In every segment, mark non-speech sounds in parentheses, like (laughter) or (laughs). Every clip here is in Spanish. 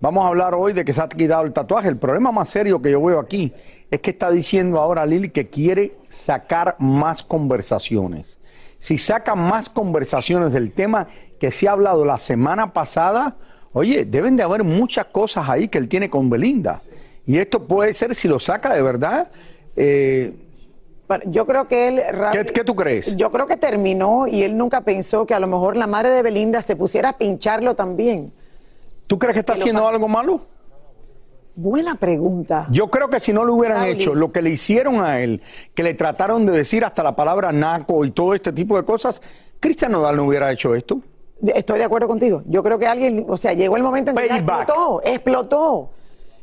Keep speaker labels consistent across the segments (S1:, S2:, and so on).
S1: Vamos a hablar hoy de que se ha quitado el tatuaje. El problema más serio que yo veo aquí es que está diciendo ahora Lili que quiere sacar más conversaciones. Si sacan más conversaciones del tema que se ha hablado la semana pasada, oye, deben de haber muchas cosas ahí que él tiene con Belinda. Y esto puede ser, si lo saca de verdad, eh,
S2: Yo creo que él...
S1: ¿Qué- qué tú crees?
S2: Yo creo que terminó y él nunca pensó que a lo mejor la madre de Belinda se pusiera a pincharlo también.
S1: ¿Tú crees que está
S2: Que
S1: haciendo algo malo?
S2: Buena pregunta.
S1: Yo creo que si no lo hubieran
S2: Raúl.
S1: hecho lo que le hicieron a él, que le trataron de decir hasta la palabra naco y todo este tipo de cosas, Cristian Nodal no hubiera hecho esto.
S2: Estoy de acuerdo contigo. Yo creo que alguien, o sea, llegó el momento en que explotó, explotó.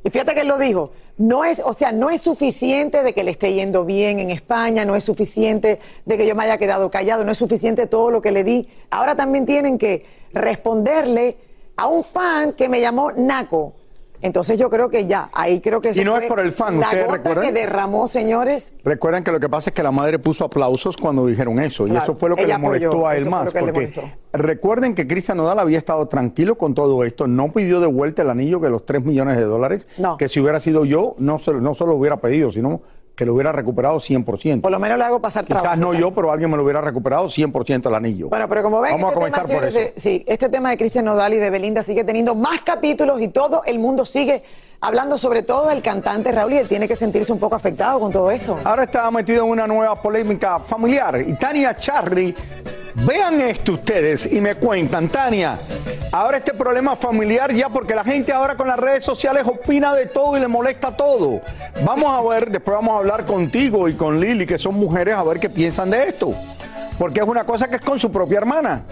S2: Y fíjate que él lo dijo, no es, o sea, no es suficiente de que le esté yendo bien en España, no es suficiente de que yo me haya quedado callado, no es suficiente todo lo que le di. Ahora también tienen que responderle a un fan que me llamó Naco. Entonces yo creo que ya, ahí creo que
S1: Y no es por el fan,
S2: la
S1: ¿ustedes
S2: gota
S1: recuerdan?
S2: que derramó, señores.
S1: Recuerden que lo que pasa es que la madre puso aplausos cuando dijeron eso, y eso fue lo que
S2: ella
S1: le molestó
S2: apoyó,
S1: a él
S2: eso fue
S1: más.
S2: lo que le
S1: Porque
S2: molestó.
S1: recuerden que Cristian Nodal había estado tranquilo con todo esto, no pidió de vuelta el anillo que los 3 millones de dólares,
S2: No.
S1: que si hubiera sido yo, no se, no lo hubiera pedido, sino que lo hubiera recuperado 100%.
S2: Por lo menos le hago pasar
S1: Quizás
S2: trabajo.
S1: no yo, pero alguien me lo hubiera recuperado 100% el anillo.
S2: Bueno, pero como ven,
S1: Vamos a
S2: este, tema,
S1: por eso.
S2: de- sí, este tema de Cristian Nodal y de Belinda sigue teniendo más capítulos y todo el mundo sigue hablando sobre todo del cantante Raúl y él tiene que sentirse un poco afectado con todo esto.
S1: Ahora está metido en una nueva polémica familiar. Y Tania Charry, vean esto ustedes y me cuentan, Tania, ahora este problema familiar ya porque la gente ahora con las redes sociales opina de todo y le molesta todo. Vamos a ver, después vamos a hablar contigo y con Lili, que son mujeres, a ver qué piensan de esto. Porque es una cosa que es con su propia hermana.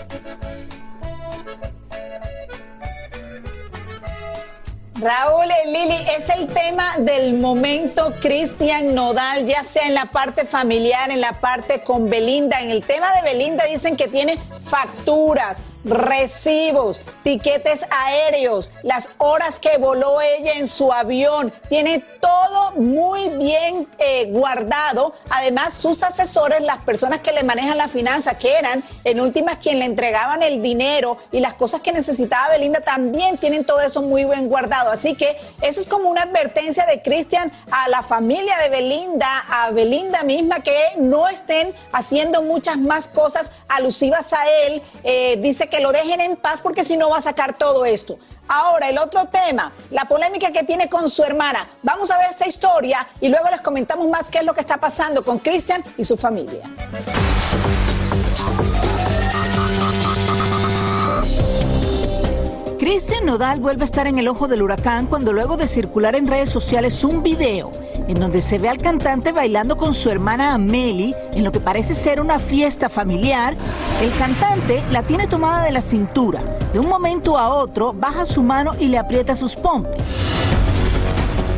S3: Raúl eh, Lili, es el tema del momento Cristian Nodal, ya sea en la parte familiar, en la parte con Belinda. En el tema de Belinda dicen que tiene facturas, recibos, tiquetes aéreos, las horas que voló ella en su avión. Tiene todo muy bien eh, guardado. Además, sus asesores, las personas que le manejan la finanza, que eran en últimas quien le entregaban el dinero y las cosas que necesitaba Belinda, también tienen todo eso muy bien guardado. Así que eso es como una advertencia de Cristian a la familia de Belinda, a Belinda misma, que no estén haciendo muchas más cosas alusivas a él. Eh, dice que lo dejen en paz porque si no va a sacar todo esto. Ahora, el otro tema, la polémica que tiene con su hermana. Vamos a ver esta historia y luego les comentamos más qué es lo que está pasando con Cristian y su familia.
S4: Cristian Nodal vuelve a estar en el ojo del huracán cuando luego de circular en redes sociales un video en donde se ve al cantante bailando con su hermana Amelie en lo que parece ser una fiesta familiar, el cantante la tiene tomada de la cintura. De un momento a otro baja su mano y le aprieta sus pompis.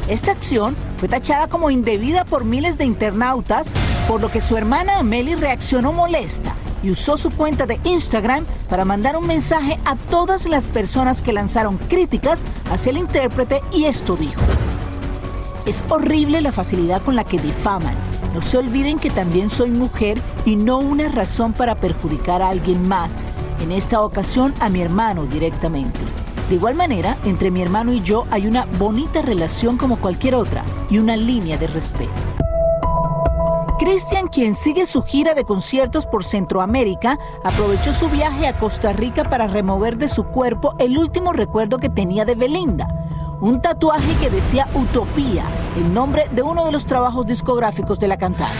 S4: Esta acción fue tachada como indebida por miles de internautas, por lo que su hermana Amelie reaccionó molesta y usó su cuenta de Instagram para mandar un mensaje a todas las personas que lanzaron críticas hacia el intérprete y esto dijo. Es horrible la facilidad con la que difaman. No se olviden que también soy mujer y no una razón para perjudicar a alguien más, en esta ocasión a mi hermano directamente. De igual manera, entre mi hermano y yo hay una bonita relación como cualquier otra y una línea de respeto. Cristian, quien sigue su gira de conciertos por Centroamérica, aprovechó su viaje a Costa Rica para remover de su cuerpo el último recuerdo que tenía de Belinda, un tatuaje que decía Utopía, el nombre de uno de los trabajos discográficos de la cantante.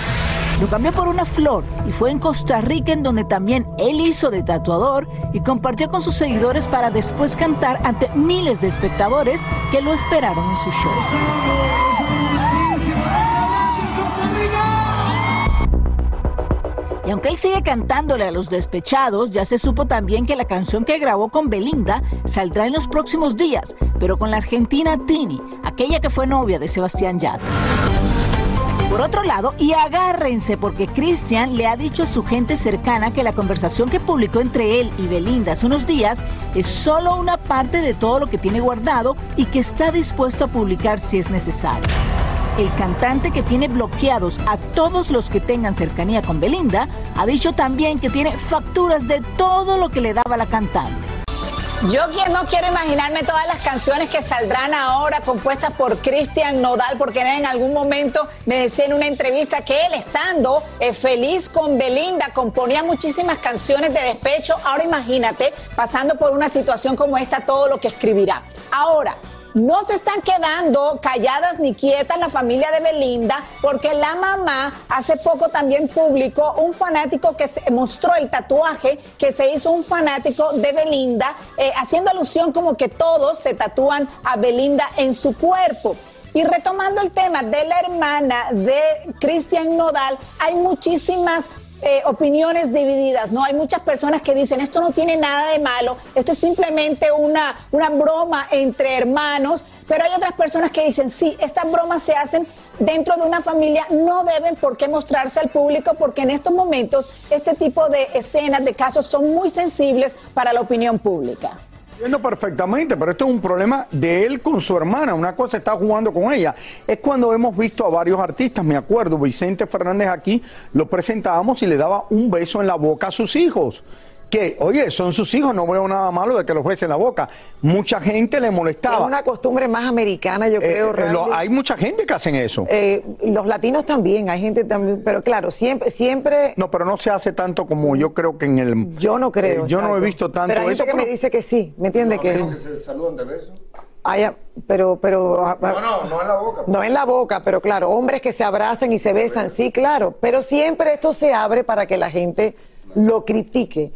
S4: Lo cambió por una flor y fue en Costa Rica en donde también él hizo de tatuador y compartió con sus seguidores para después cantar ante miles de espectadores que lo esperaron en su show. Y aunque él sigue cantándole a los despechados, ya se supo también que la canción que grabó con Belinda saldrá en los próximos días, pero con la argentina Tini, aquella que fue novia de Sebastián Yatra. Por otro lado, y agárrense porque Christian le ha dicho a su gente cercana que la conversación que publicó entre él y Belinda hace unos días es solo una parte de todo lo que tiene guardado y que está dispuesto a publicar si es necesario. El cantante que tiene bloqueados a todos los que tengan cercanía con Belinda ha dicho también que tiene facturas de todo lo que le daba la cantante.
S3: Yo no quiero imaginarme todas las canciones que saldrán ahora compuestas por Cristian Nodal, porque en algún momento me decía en una entrevista que él estando eh, feliz con Belinda componía muchísimas canciones de despecho. Ahora imagínate, pasando por una situación como esta, todo lo que escribirá. Ahora, no se están quedando calladas ni quietas la familia de Belinda, porque la mamá hace poco también publicó un fanático que se mostró el tatuaje que se hizo un fanático de Belinda, eh, haciendo alusión como que todos se tatúan a Belinda en su cuerpo. Y retomando el tema de la hermana de Cristian Nodal, hay muchísimas eh, opiniones divididas, ¿no? Hay muchas personas que dicen, esto no tiene nada de malo, esto es simplemente una, una broma entre hermanos, pero hay otras personas que dicen, sí, estas bromas se hacen dentro de una familia, no deben por qué mostrarse al público, porque en estos momentos este tipo de escenas, de casos, son muy sensibles para la opinión pública.
S1: Entiendo perfectamente, pero esto es un problema de él con su hermana. Una cosa está jugando con ella. Es cuando hemos visto a varios artistas, me acuerdo, Vicente Fernández aquí lo presentábamos y le daba un beso en la boca a sus hijos que, oye, son sus hijos, no veo nada malo de que los besen en la boca. Mucha gente le molestaba.
S2: Es una costumbre más americana, yo creo.
S1: Eh, eh, hay mucha gente que hacen eso.
S2: Eh, los latinos también, hay gente también, pero claro, siempre, siempre.
S1: No, pero no se hace tanto como yo creo que en el.
S2: Yo no creo.
S1: yo no he visto tanto
S2: pero hay gente que me dice que sí, ¿me entiende? que,
S5: que se saludan de beso.
S2: pero, pero.
S5: Ah, no, no, no en la boca.
S2: No en la boca, pero claro, hombres que se abrazan y se besan, sí, claro. Pero siempre esto se abre para que la gente lo critique.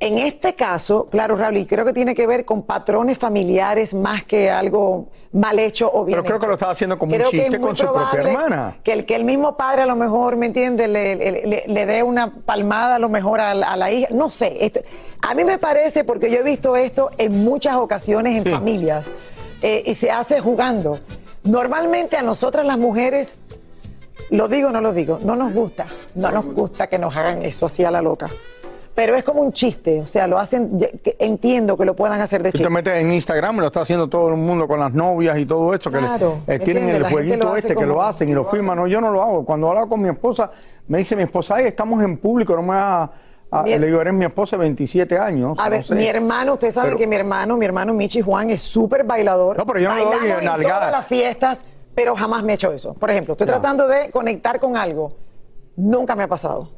S2: En este caso, claro, Raúl, y creo que tiene que ver con patrones familiares más que algo mal hecho o bien
S1: Pero creo que lo estaba haciendo como un chiste con su propia hermana.
S2: Que el, que el mismo padre a lo mejor, ¿me entiende? Le, dé una palmada a lo mejor a, la hija. No sé. a mí me parece, porque yo he visto esto en muchas ocasiones en familias, eh, y se hace jugando. Normalmente a nosotras las mujeres, lo digo o no lo digo, no nos gusta. No nos gusta que nos hagan eso así a la loca pero es como un chiste, o sea, lo hacen, entiendo que lo puedan hacer de chiste.
S1: Tú te metes en Instagram, lo está haciendo todo el mundo con las novias y todo esto, que eh, tienen el jueguito este que lo hacen y lo, firman, no, yo no lo hago. Cuando hablo con mi esposa, me dice mi esposa, ay, estamos en público, no me va a... le digo, eres mi esposa de 27 años.
S2: A ver, mi hermano, usted sabe que mi hermano, mi hermano Michi Juan es súper bailador.
S1: No, pero yo no doy en
S2: todas las fiestas, pero jamás me he hecho eso. Por ejemplo, estoy tratando de conectar con algo. Nunca me ha pasado.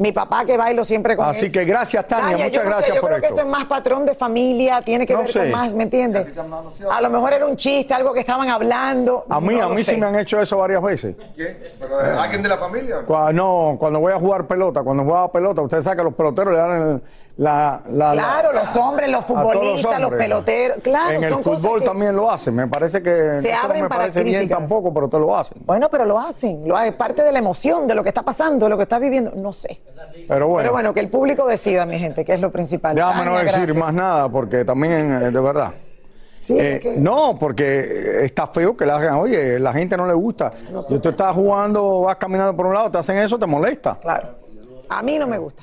S2: Mi papá que bailo siempre con
S1: Así que gracias, Tania, muchas gracias
S2: yo
S1: por
S2: creo que esto es más patrón de familia, tiene que ver con más, ¿me entiendes? A lo mejor era un chiste, algo que estaban hablando.
S1: A mí, a mí sí me han hecho eso varias veces.
S5: ¿Qué? ¿Pero alguien de la familia?
S1: no, cuando voy a jugar pelota, cuando juego pelota, ustedes saben que los peloteros le dan el, la, la,
S2: Claro, los hombres, los futbolistas, los, peloteros, claro.
S1: En el fútbol también lo hacen, me parece que
S2: se abren
S1: no me
S2: para
S1: parece bien tampoco, pero te lo hacen.
S2: Bueno, pero lo hacen, lo es parte de la emoción, de lo que está pasando, de lo que está viviendo, no sé.
S1: Pero bueno
S2: bueno, que el público decida, mi gente, que es lo principal.
S1: Déjame no decir más nada, porque también, eh, de verdad.
S2: Sí, eh,
S1: No, porque está feo que la hagan, oye, la gente no le gusta. si tú estás jugando, vas caminando por un lado, te hacen eso, te molesta.
S2: Claro. A mí no me gusta.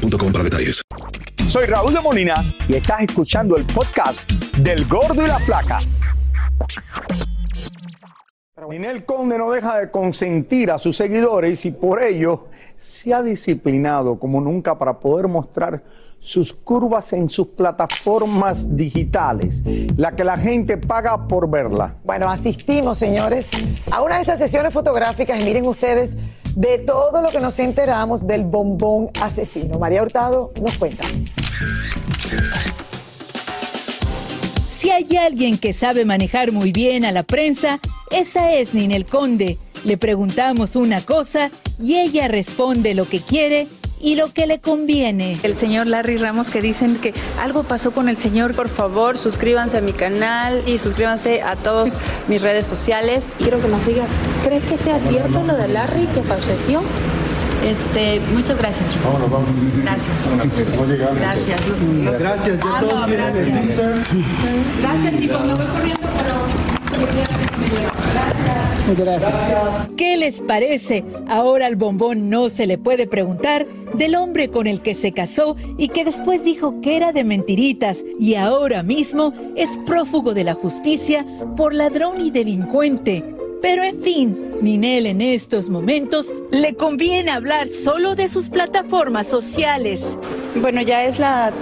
S6: boostmobile.com para detalles.
S1: Soy Raúl de Molina y estás escuchando el podcast del Gordo y la Flaca. Ninel Conde no deja de consentir a sus seguidores y por ello se ha disciplinado como nunca para poder mostrar sus curvas en sus plataformas digitales, la que la gente paga por verla.
S2: Bueno, asistimos, señores, a una de esas sesiones fotográficas y miren ustedes de todo lo que nos enteramos del bombón asesino. María Hurtado nos cuenta.
S7: Si hay alguien que sabe manejar muy bien a la prensa, esa es Ninel Conde. Le preguntamos una cosa y ella responde lo que quiere y lo que le conviene.
S8: El señor Larry Ramos que dicen que algo pasó con el señor.
S9: Por favor, suscríbanse a mi canal y suscríbanse a todas mis redes sociales.
S10: Quiero que nos diga, ¿crees que sea cierto lo de Larry que falleció?
S9: Este, muchas gracias, chicos.
S11: Vámonos, vamos.
S9: Gracias. Gracias. Los, los...
S11: Gracias, ya
S9: Ah,
S11: todos
S9: no, gracias. Gracias, chicos. Me voy corriendo, pero...
S10: Gracias.
S7: ¿Qué les parece? Ahora al bombón no se le puede preguntar del hombre con el que se casó y que después dijo que era de mentiritas y ahora mismo es prófugo de la justicia por ladrón y delincuente. Pero en fin, Ninel en estos momentos le conviene hablar solo de sus plataformas sociales.
S9: Bueno, ya es la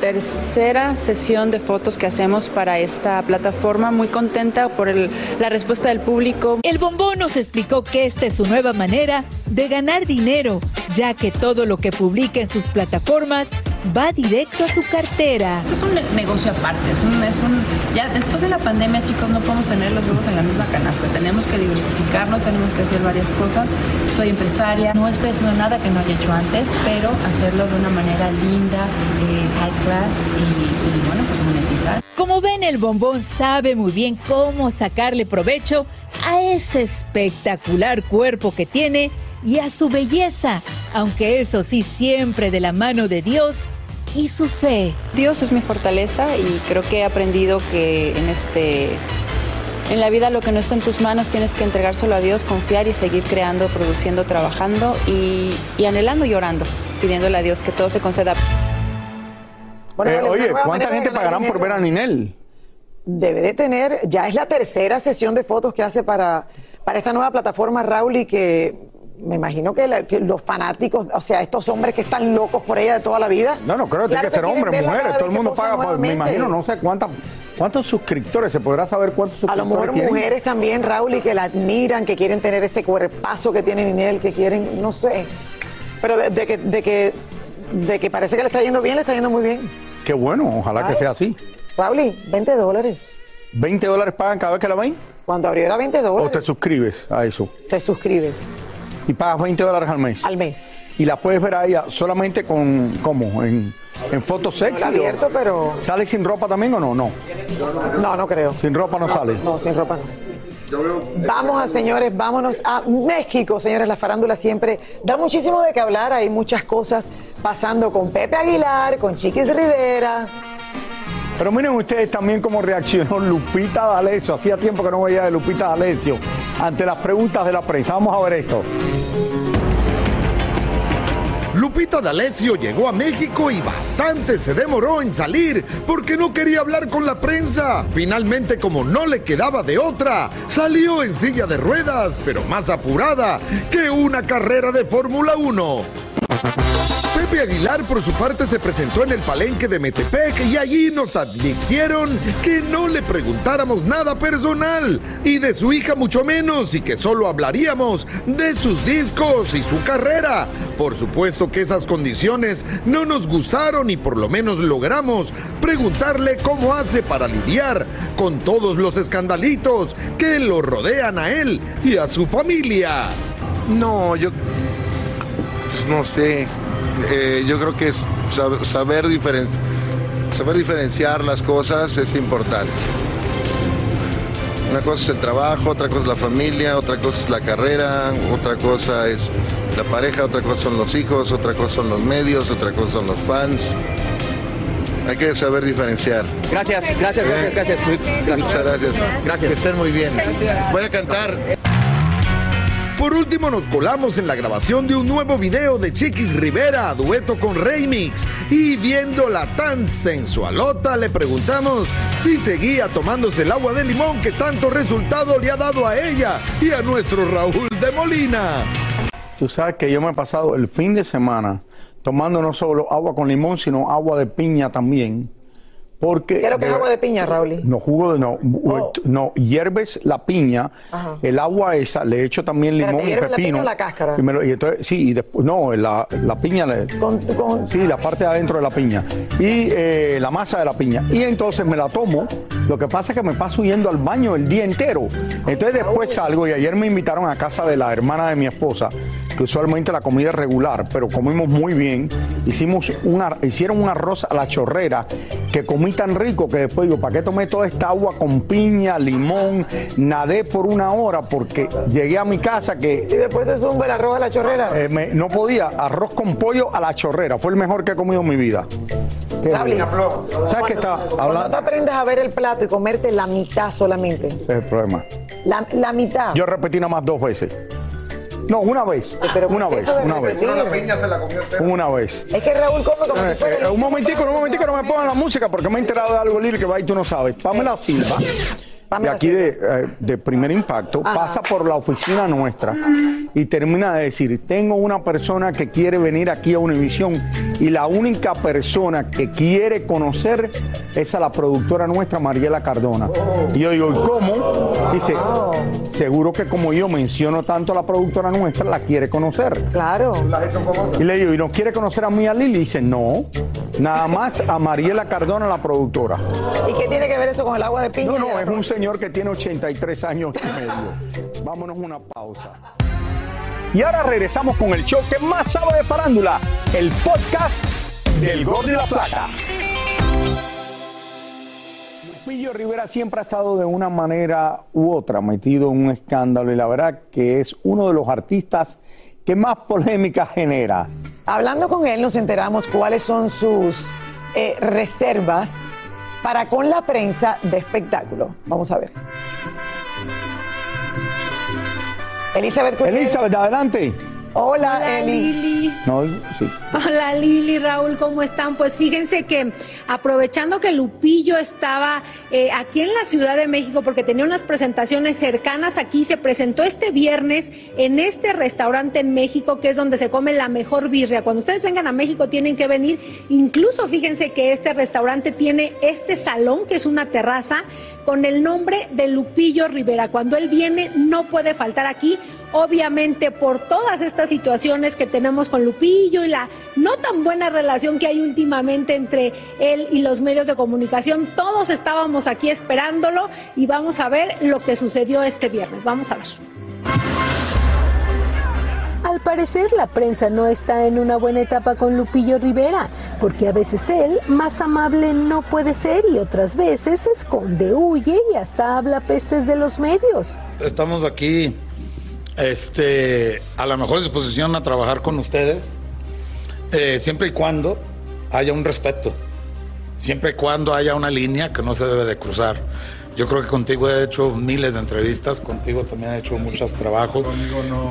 S9: tercera sesión de fotos que hacemos para esta plataforma. Muy contenta por la respuesta del público.
S7: El bombón nos explicó que esta es su nueva manera de ganar dinero, ya que todo lo que publica en sus plataformas va directo a su cartera.
S9: Esto es un ne- negocio aparte, es un, es un, ya después de la pandemia, chicos, no podemos tener los huevos en la misma canasta, tenemos que diversificarnos, tenemos que hacer varias cosas. Soy empresaria, no estoy haciendo nada que no haya hecho antes, pero hacerlo de una manera linda, eh, high class y, y, bueno, pues monetizar.
S7: Como ven, el bombón sabe muy bien cómo sacarle provecho a ese espectacular cuerpo que tiene y a su belleza, aunque eso sí siempre de la mano de Dios y su fe.
S9: Dios es mi fortaleza y creo que he aprendido que en este en la vida lo que no está en tus manos tienes que entregárselo a Dios, confiar y seguir creando, produciendo, trabajando y, y anhelando y orando, pidiéndole a Dios que todo se conceda.
S2: Bueno,
S1: Eh, oye, ¿cuánta gente pagarán por ver a Ninel?
S2: Debe de tener, ya es la tercera sesión de fotos que hace para, para esta nueva plataforma, Raúl, y que me imagino que, la- que los fanáticos, o sea, estos hombres que están locos por ella de toda la vida.
S1: No, no, creo que tiene
S2: claro
S1: que ser hombres, mujeres, todo el mundo paga, por- me imagino, no sé cuántas, cuántos suscriptores, se podrá saber cuántos
S2: A
S1: suscriptores
S2: lo mejor
S1: tienen?
S2: mujeres también, Raúl, y que la admiran, que quieren tener ese cuerpazo que tiene Ninel, que quieren, no sé. Pero de, de que, de, que, de que parece que le está yendo bien, le está yendo muy bien.
S1: Qué bueno, ojalá que sea así.
S2: Raúl, 20 dólares.
S1: ¿20 dólares pagan cada vez que la ven?
S2: Cuando abrió era 20
S1: ¿O
S2: dólares.
S1: te suscribes a eso?
S2: te suscribes
S1: Y pagas 20 dólares al mes.
S2: al mes.
S1: Y la puedes ver a ella solamente con, ¿cómo? En, en fotos
S2: No
S1: sexy. o-
S2: abierto, pero
S1: ¿Sale sin ropa también o no? No.
S2: no, no creo.
S1: Sin ropa no sale.
S2: No, sin ropa no. Vamos a, señores, vámonos a México, señores. La farándula siempre da muchísimo de qué hablar. Hay muchas cosas pasando con Pepe Aguilar, con Chiquis Rivera.
S1: Pero miren ustedes también cómo reaccionó Lupita D'Alessio. Hacía tiempo que no veía de Lupita D'Alessio ante las preguntas de la prensa. Vamos a ver esto.
S12: Lupita D'Alessio llegó a México y bastante se demoró en salir porque no quería hablar con la prensa. Finalmente, como no le quedaba de otra, salió en silla de ruedas, pero más apurada que una carrera de Fórmula 1. Pepe Aguilar por su parte se presentó en el palenque de Metepec y allí nos advirtieron que no le preguntáramos nada personal y de su hija mucho menos y que solo hablaríamos de sus discos y su carrera. Por supuesto que esas condiciones no nos gustaron y por lo menos logramos preguntarle cómo hace para lidiar con todos los escandalitos que lo rodean a él y a su familia.
S11: No, yo pues no sé. Eh, yo creo que es sab- saber, diferen- saber diferenciar las cosas es importante. Una cosa es el trabajo, otra cosa es la familia, otra cosa es la carrera, otra cosa es la pareja, otra cosa son los hijos, otra cosa son los medios, otra cosa son los fans. Hay que saber diferenciar.
S13: Gracias, gracias, gracias, gracias.
S11: Muchas gracias.
S13: Gracias.
S11: Que estén muy bien. Voy a cantar.
S12: Por último nos colamos en la grabación de un nuevo video de Chiquis Rivera, dueto con Remix. Y viéndola tan sensualota, le preguntamos si seguía tomándose el agua de limón que tanto resultado le ha dado a ella y a nuestro Raúl de Molina.
S1: Tú sabes que yo me he pasado el fin de semana tomando no solo agua con limón, sino agua de piña también. Porque
S2: ¿Qué es lo que es agua de piña, Raúl?
S1: No, jugo de no, no, hierves la piña,
S2: Ajá.
S1: el agua esa, le echo también limón y
S2: ¿hierves la
S1: pepino.
S2: piña o la cáscara?
S1: Y, me lo- y entonces, sí, y después, no, la, la piña, le- sí, la parte de adentro de la piña. Y eh, la masa de la piña. Y entonces me la tomo. Lo que pasa es que me paso yendo al baño el día entero. Entonces después salgo y ayer me invitaron a casa de la hermana de mi esposa, que usualmente la comida es regular, pero comimos muy bien. Hicimos una, hicieron un arroz a la chorrera que comí tan rico que después digo, ¿para qué tomé toda esta agua con piña, limón? Nadé por una hora porque llegué a mi casa que...
S2: Y después se zumba el arroz a la chorrera.
S1: Eh, me- no podía, arroz con pollo a la chorrera, fue el mejor que he comido en mi vida. ¿Sabes qué está hablando?
S2: tú aprendes a ver el plato y comerte la mitad solamente.
S1: Ese es el problema.
S2: La, la mitad.
S1: Yo repetí nada más dos veces. No, una vez. una vez, una vez.
S2: repetir?
S5: La piña se la comió entera.
S1: Una vez.
S2: Es que Raúl come como si
S1: Eh,
S2: fuera
S1: eh, un momentico, un momentico, no me pongan la música porque me he enterado de algo, Lili, que va y tú no sabes. Pamela Silva, de aquí de, eh, de Primer Impacto,
S2: Ajá.
S1: pasa por la oficina nuestra y termina de decir, tengo una persona que quiere venir aquí a Univisión y la única persona que quiere conocer es a la productora nuestra, Mariela Cardona. Y yo digo, ¿y cómo? Dice, seguro que como yo menciono tanto a la productora nuestra, la quiere conocer.
S2: Claro.
S1: Y le digo, ¿y no quiere conocer a mí a Lili? Y dice, no, nada más a Mariela Cardona, la productora.
S2: ¿Y qué tiene que ver eso con el agua de piña?
S1: No, no, es un señor que tiene 83 años y medio. Vámonos una pausa. Y ahora regresamos con el show que más sabe de farándula, el podcast del Gol de la Plata. Lupillo Rivera siempre ha estado de una manera u otra metido en un escándalo y la verdad que es uno de los artistas que más polémica genera.
S2: Hablando con él nos enteramos cuáles son sus eh, reservas para con la prensa de espectáculo. Vamos a ver. Elizabeth.
S1: Elizabeth, adelante.
S2: Hola,
S14: Hola,
S2: Eli.
S14: Lili.
S1: No, sí.
S14: Hola Lili, Raúl, ¿cómo están? Pues fíjense que aprovechando que Lupillo estaba eh, aquí en la Ciudad de México porque tenía unas presentaciones cercanas aquí, se presentó este viernes en este restaurante en México que es donde se come la mejor birria. Cuando ustedes vengan a México tienen que venir, incluso fíjense que este restaurante tiene este salón que es una terraza con el nombre de Lupillo Rivera. Cuando él viene no puede faltar aquí obviamente por todas estas situaciones que tenemos con Lupillo y la no tan buena relación que hay últimamente entre él y los medios de comunicación, todos estábamos aquí esperándolo y vamos a ver lo que sucedió este viernes. Vamos a ver.
S15: Al parecer la prensa no está en una buena etapa con Lupillo Rivera, porque a veces él, más amable no puede ser y otras veces se esconde, huye y hasta habla pestes de los medios.
S16: Estamos aquí este, a la mejor disposición a trabajar con ustedes, eh, siempre y cuando haya un respeto, siempre y cuando haya una línea que no se debe de cruzar. Yo creo que contigo he hecho miles de entrevistas, contigo también he hecho muchos trabajos,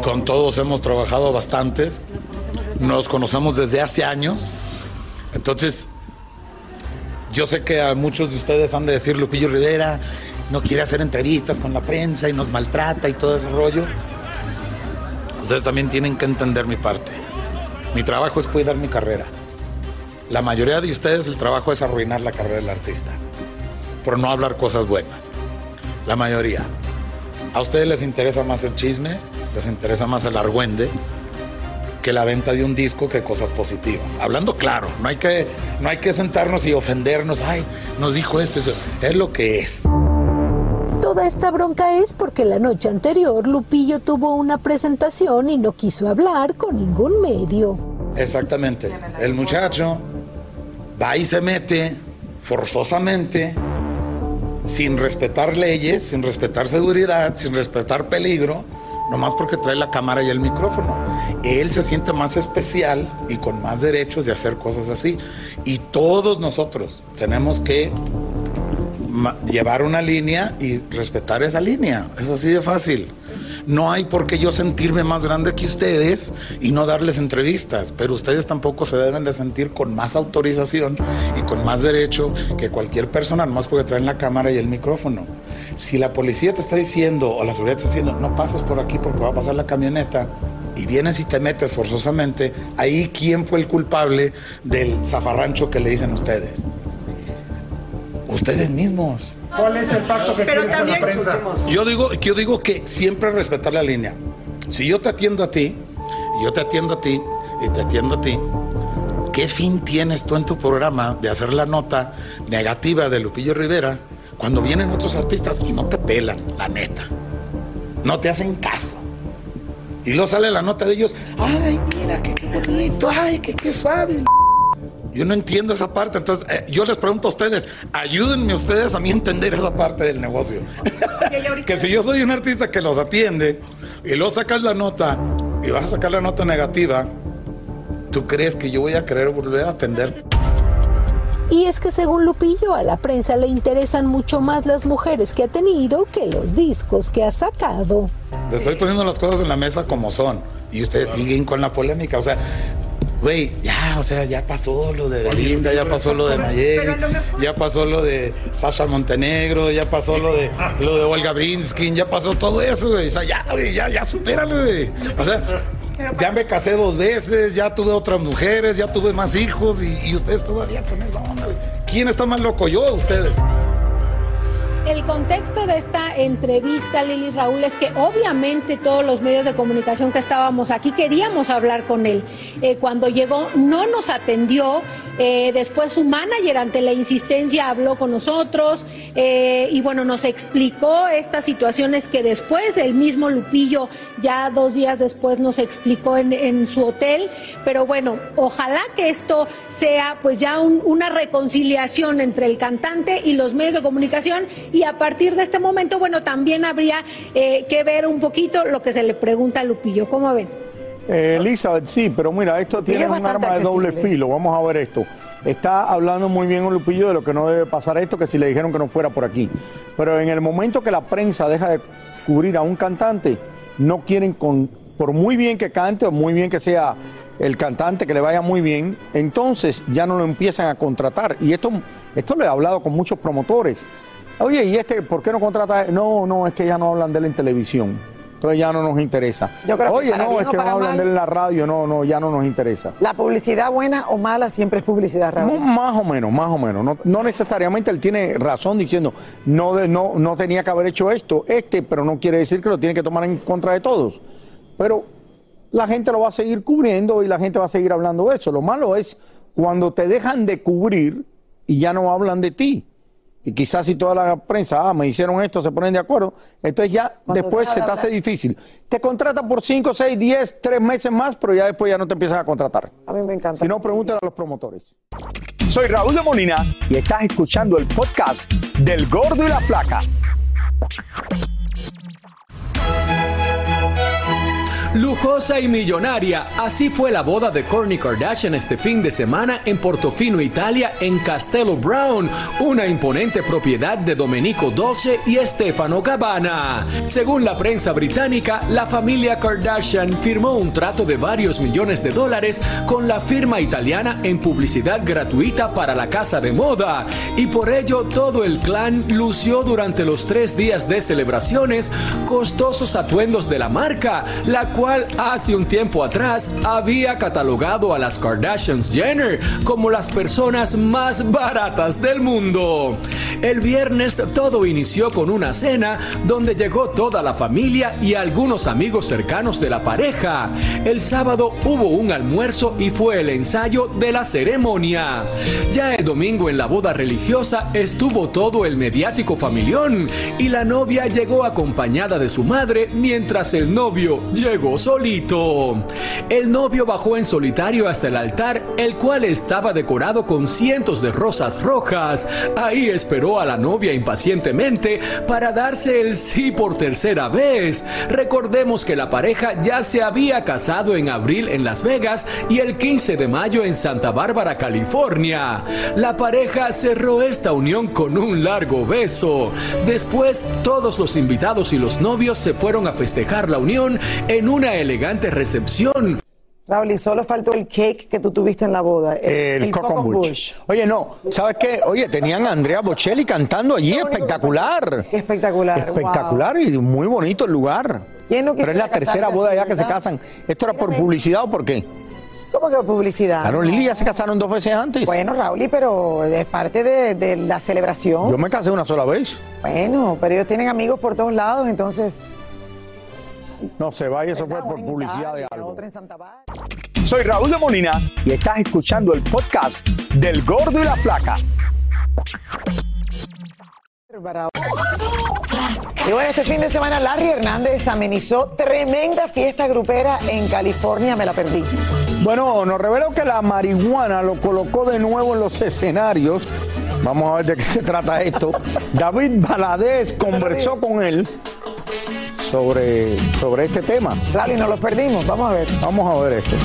S16: con todos hemos trabajado bastantes, nos conocemos desde hace años, entonces yo sé que a muchos de ustedes han de decir Lupillo Rivera no quiere hacer entrevistas con la prensa y nos maltrata y todo ese rollo. Ustedes también tienen que entender mi parte. Mi trabajo es cuidar mi carrera. La mayoría de ustedes el trabajo es arruinar la carrera del artista, por no hablar cosas buenas. La mayoría. A ustedes les interesa más el chisme, les interesa más el argüende que la venta de un disco que cosas positivas. Hablando claro, no hay que, no hay que sentarnos y ofendernos. Ay, nos dijo esto, eso. Es lo que es.
S15: Toda esta bronca es porque la noche anterior Lupillo tuvo una presentación y no quiso hablar con ningún medio.
S16: Exactamente. El muchacho va y se mete forzosamente, sin respetar leyes, sin respetar seguridad, sin respetar peligro, nomás porque trae la cámara y el micrófono. Él se siente más especial y con más derechos de hacer cosas así. Y todos nosotros tenemos que llevar una línea y respetar esa línea. Es así de fácil. No hay por qué yo sentirme más grande que ustedes y no darles entrevistas, pero ustedes tampoco se deben de sentir con más autorización y con más derecho que cualquier persona, nomás porque traen la cámara y el micrófono. Si la policía te está diciendo o la seguridad te está diciendo, no pases por aquí porque va a pasar la camioneta, y vienes y te metes forzosamente, ahí quién fue el culpable del zafarrancho que le dicen ustedes. Ustedes mismos.
S1: ¿Cuál es el pacto que
S14: Pero
S1: tienes con la
S14: también-
S1: prensa?
S16: Yo digo, yo digo que siempre respetar la línea. Si yo te atiendo a ti, y yo te atiendo a ti, y te atiendo a ti, ¿qué fin tienes tú en tu programa de hacer la nota negativa de Lupillo Rivera cuando vienen otros artistas y no te pelan, la neta? No te hacen caso. Y luego sale la nota de ellos, ay, mira, qué, qué bonito, ay, qué, qué suave. Yo no entiendo esa parte, entonces eh, yo les pregunto a ustedes, ayúdenme ustedes a mí a entender esa parte del negocio. (laughs) que si yo soy un artista que los atiende y luego sacas la nota y vas a sacar la nota negativa, ¿tú crees que yo voy a querer volver a atender?
S15: Y es que según Lupillo a la prensa le interesan mucho más las mujeres que ha tenido que los discos que ha sacado.
S16: Te estoy poniendo las cosas en la mesa como son y ustedes siguen con la polémica, o sea, güey, ya, o sea, ya pasó lo de Belinda, ya pasó lo de Nayeli, ya pasó lo de Sasha Montenegro, ya pasó lo de lo de Olga Brinskin, ya pasó todo eso, güey, o sea, ya, güey, ya, ya supéralo, güey. O sea, ya me casé dos veces, ya tuve otras mujeres, ya tuve más hijos y, y ustedes todavía con esa onda, güey. ¿Quién está más loco, yo o ustedes?
S14: El contexto de esta entrevista, Lili Raúl, es que obviamente todos los medios de comunicación que estábamos aquí queríamos hablar con él. Eh, cuando llegó no nos atendió, eh, después su manager ante la insistencia habló con nosotros eh, y bueno, nos explicó estas situaciones que después el mismo Lupillo ya dos días después nos explicó en, su hotel. Pero bueno, ojalá que esto sea pues ya un- una reconciliación entre el cantante y los medios de comunicación y a partir de este momento, bueno, también habría eh, que ver un poquito lo que se le pregunta a Lupillo. ¿Cómo ven?
S1: Eh, Elizabeth, sí, pero mira, esto tiene
S14: es
S1: un arma de doble filo. Vamos a ver esto. Está hablando muy bien un Lupillo de lo que no debe pasar esto, que si le dijeron que no fuera por aquí. Pero en el momento que la prensa deja de cubrir a un cantante, no quieren, con, por muy bien que cante o muy bien que sea el cantante, que le vaya muy bien, entonces ya no lo empiezan a contratar. Y esto, esto lo he hablado con muchos promotores. Oye, ¿y este por qué no contrata? No, no, es que ya no hablan de él en televisión. Entonces ya no nos interesa.
S2: Yo creo que
S1: Oye, no, es que no hablan
S2: mal.
S1: de él en la radio, no, no, ya no nos interesa.
S2: La publicidad buena o mala siempre es publicidad, Raúl.
S1: No, más o menos, más o menos. No, no necesariamente él tiene razón diciendo, no, de- no, no tenía que haber hecho esto, este, pero no quiere decir que lo tiene que tomar en contra de todos. Pero la gente lo va a seguir cubriendo y la gente va a seguir hablando de eso. Lo malo es cuando te dejan de cubrir y ya no hablan de ti. Y quizás si toda la prensa, ah, me hicieron esto, se ponen de acuerdo, entonces ya
S2: Cuando
S1: después se te hace difícil. Te contratan por 5, 6, 10, 3 meses más, pero ya después ya no te empiezan a contratar.
S2: A mí me encanta.
S1: Si no, pregúntale a los promotores. Soy Raúl de Molina y estás escuchando el podcast del Gordo y la Flaca.
S17: Lujosa y millonaria, así fue la boda de Kourtney Kardashian este fin de semana en Portofino, Italia, en Castello Brown, una imponente propiedad de Domenico Dolce y Stefano Gabbana. Según la prensa británica, la familia Kardashian firmó un trato de varios millones de dólares con la firma italiana en publicidad gratuita para la casa de moda, y por ello todo el clan lució durante los tres días de celebraciones costosos atuendos de la marca, la cual hace un tiempo atrás había catalogado a las Kardashians Jenner como las personas más baratas del mundo. El viernes todo inició con una cena donde llegó toda la familia y algunos amigos cercanos de la pareja. El sábado hubo un almuerzo y fue el ensayo de la ceremonia. Ya el domingo en la boda religiosa estuvo todo el mediático familión y la novia llegó acompañada de su madre mientras el novio llegó solito. El novio bajó en solitario hasta el altar, el cual estaba decorado con cientos de rosas rojas. Ahí esperó a la novia impacientemente para darse el sí por tercera vez. Recordemos que la pareja ya se había casado en abril en Las Vegas y el 15 de mayo en Santa Bárbara, California. La pareja cerró esta unión con un largo beso. Después, todos los invitados y los novios se fueron a festejar la unión en una elegante recepción.
S2: Raúl, y solo faltó el cake que tú tuviste en la boda.
S1: El, Coco Bush. Oye, no, ¿sabes qué? Oye, tenían a Andrea Bocelli cantando allí, espectacular.
S2: Qué espectacular.
S1: Espectacular y muy bonito el lugar.
S2: ¿Quién no
S1: Pero es la tercera boda ya que se casan. ¿Esto era por publicidad o por qué?
S2: ¿Cómo que publicidad?
S1: Claro, Lili ya se casaron dos veces antes.
S2: Bueno, Raúl, pero es parte de, de la celebración.
S1: Yo me casé una sola vez.
S2: Bueno, pero ellos tienen amigos por todos lados, entonces.
S1: No se vaya, eso fue por publicidad de algo. Soy Raúl de Molina y estás escuchando el podcast del Gordo y la Flaca.
S2: Y bueno, este fin de semana Larry Hernández amenizó tremenda fiesta grupera en California, me la perdí.
S1: Bueno, nos reveló que la marihuana lo colocó de nuevo en los escenarios. Vamos a ver de qué se trata esto. (laughs) David Valadez conversó con él sobre, sobre este tema.
S2: Rally, nos los perdimos, vamos a ver.
S1: Vamos a ver esto.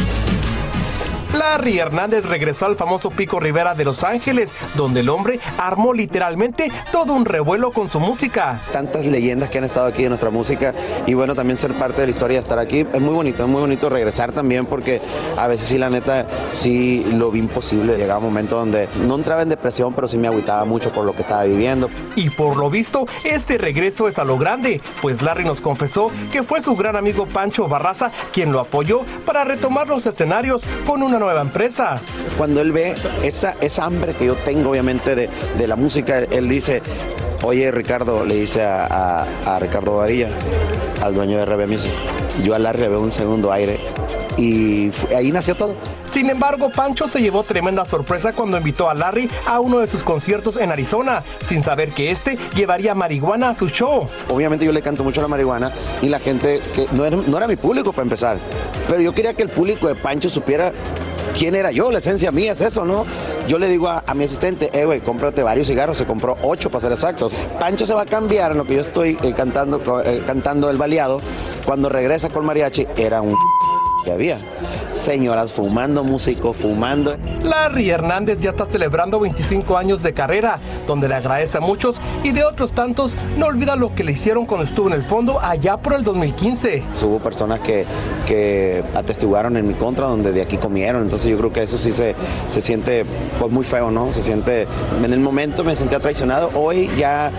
S18: Larry Hernández regresó al famoso Pico Rivera de Los Ángeles, donde el hombre armó literalmente todo un revuelo con su música.
S19: tantas leyendas que han estado aquí en nuestra música y bueno, también ser parte de la historia, estar aquí, es muy bonito, es muy bonito regresar también porque a veces sí, la neta, sí lo vi imposible. Llegaba un momento donde no entraba en depresión, pero sí me agüitaba mucho por lo que estaba viviendo.
S18: Y por lo visto, este regreso es a lo grande, pues Larry nos confesó que fue su gran amigo Pancho Barraza quien lo apoyó para retomar los escenarios con una nueva empresa.
S19: Cuando él ve esa, esa hambre que yo tengo, obviamente, de, de la música, él dice, oye Ricardo, le dice a, a- a Ricardo Badilla, al dueño de RB Music, yo a Larry le veo un segundo aire y ahí nació todo.
S18: Sin embargo, Pancho se llevó tremenda sorpresa cuando invitó a Larry a uno de sus conciertos en Arizona, sin saber que este llevaría marihuana a su show.
S19: Obviamente yo le canto mucho la marihuana y la gente que no era, no era mi público para empezar, pero yo quería que el público de Pancho supiera quién era yo, la esencia mía es eso, ¿no? Yo le digo a, mi asistente, eh, güey, cómprate varios cigarros, se compró ocho para ser exactos. Pancho se va a cambiar en lo que yo estoy eh, cantando, eh, cantando el baleado. Cuando regresa con mariachi, era un que había. Señoras fumando, músicos fumando.
S18: Larry Hernández ya está celebrando 25 años de carrera, donde le agradece a muchos y de otros tantos no olvida lo que le hicieron cuando estuvo en el fondo allá por el 2015.
S19: Hubo personas que, que atestiguaron en mi contra, donde de aquí comieron. Entonces yo creo que eso sí se, se siente pues muy feo, ¿no? Se siente, en el momento me sentía traicionado. Hoy ya,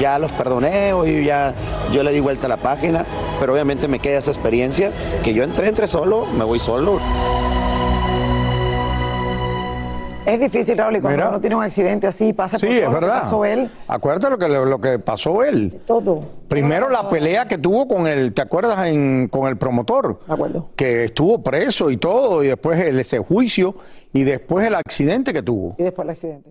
S19: ya los perdoné, hoy ya yo le di vuelta a la página. Pero obviamente me queda esa experiencia que yo entré, entré solo, me voy solo.
S2: Es difícil, Raúl, y cuando
S1: Mira.
S2: uno tiene un accidente así, pasa por
S1: Sí,
S2: todo
S1: es
S2: lo que
S1: verdad.
S2: pasó él.
S1: Acuérdate lo que, lo que pasó él.
S2: Todo.
S1: Primero la pelea que tuvo con el, ¿te acuerdas? En- con el promotor.
S2: acuerdo.
S1: Que estuvo preso y todo, y después el, ese juicio, y después el accidente que tuvo.
S2: Y después el accidente.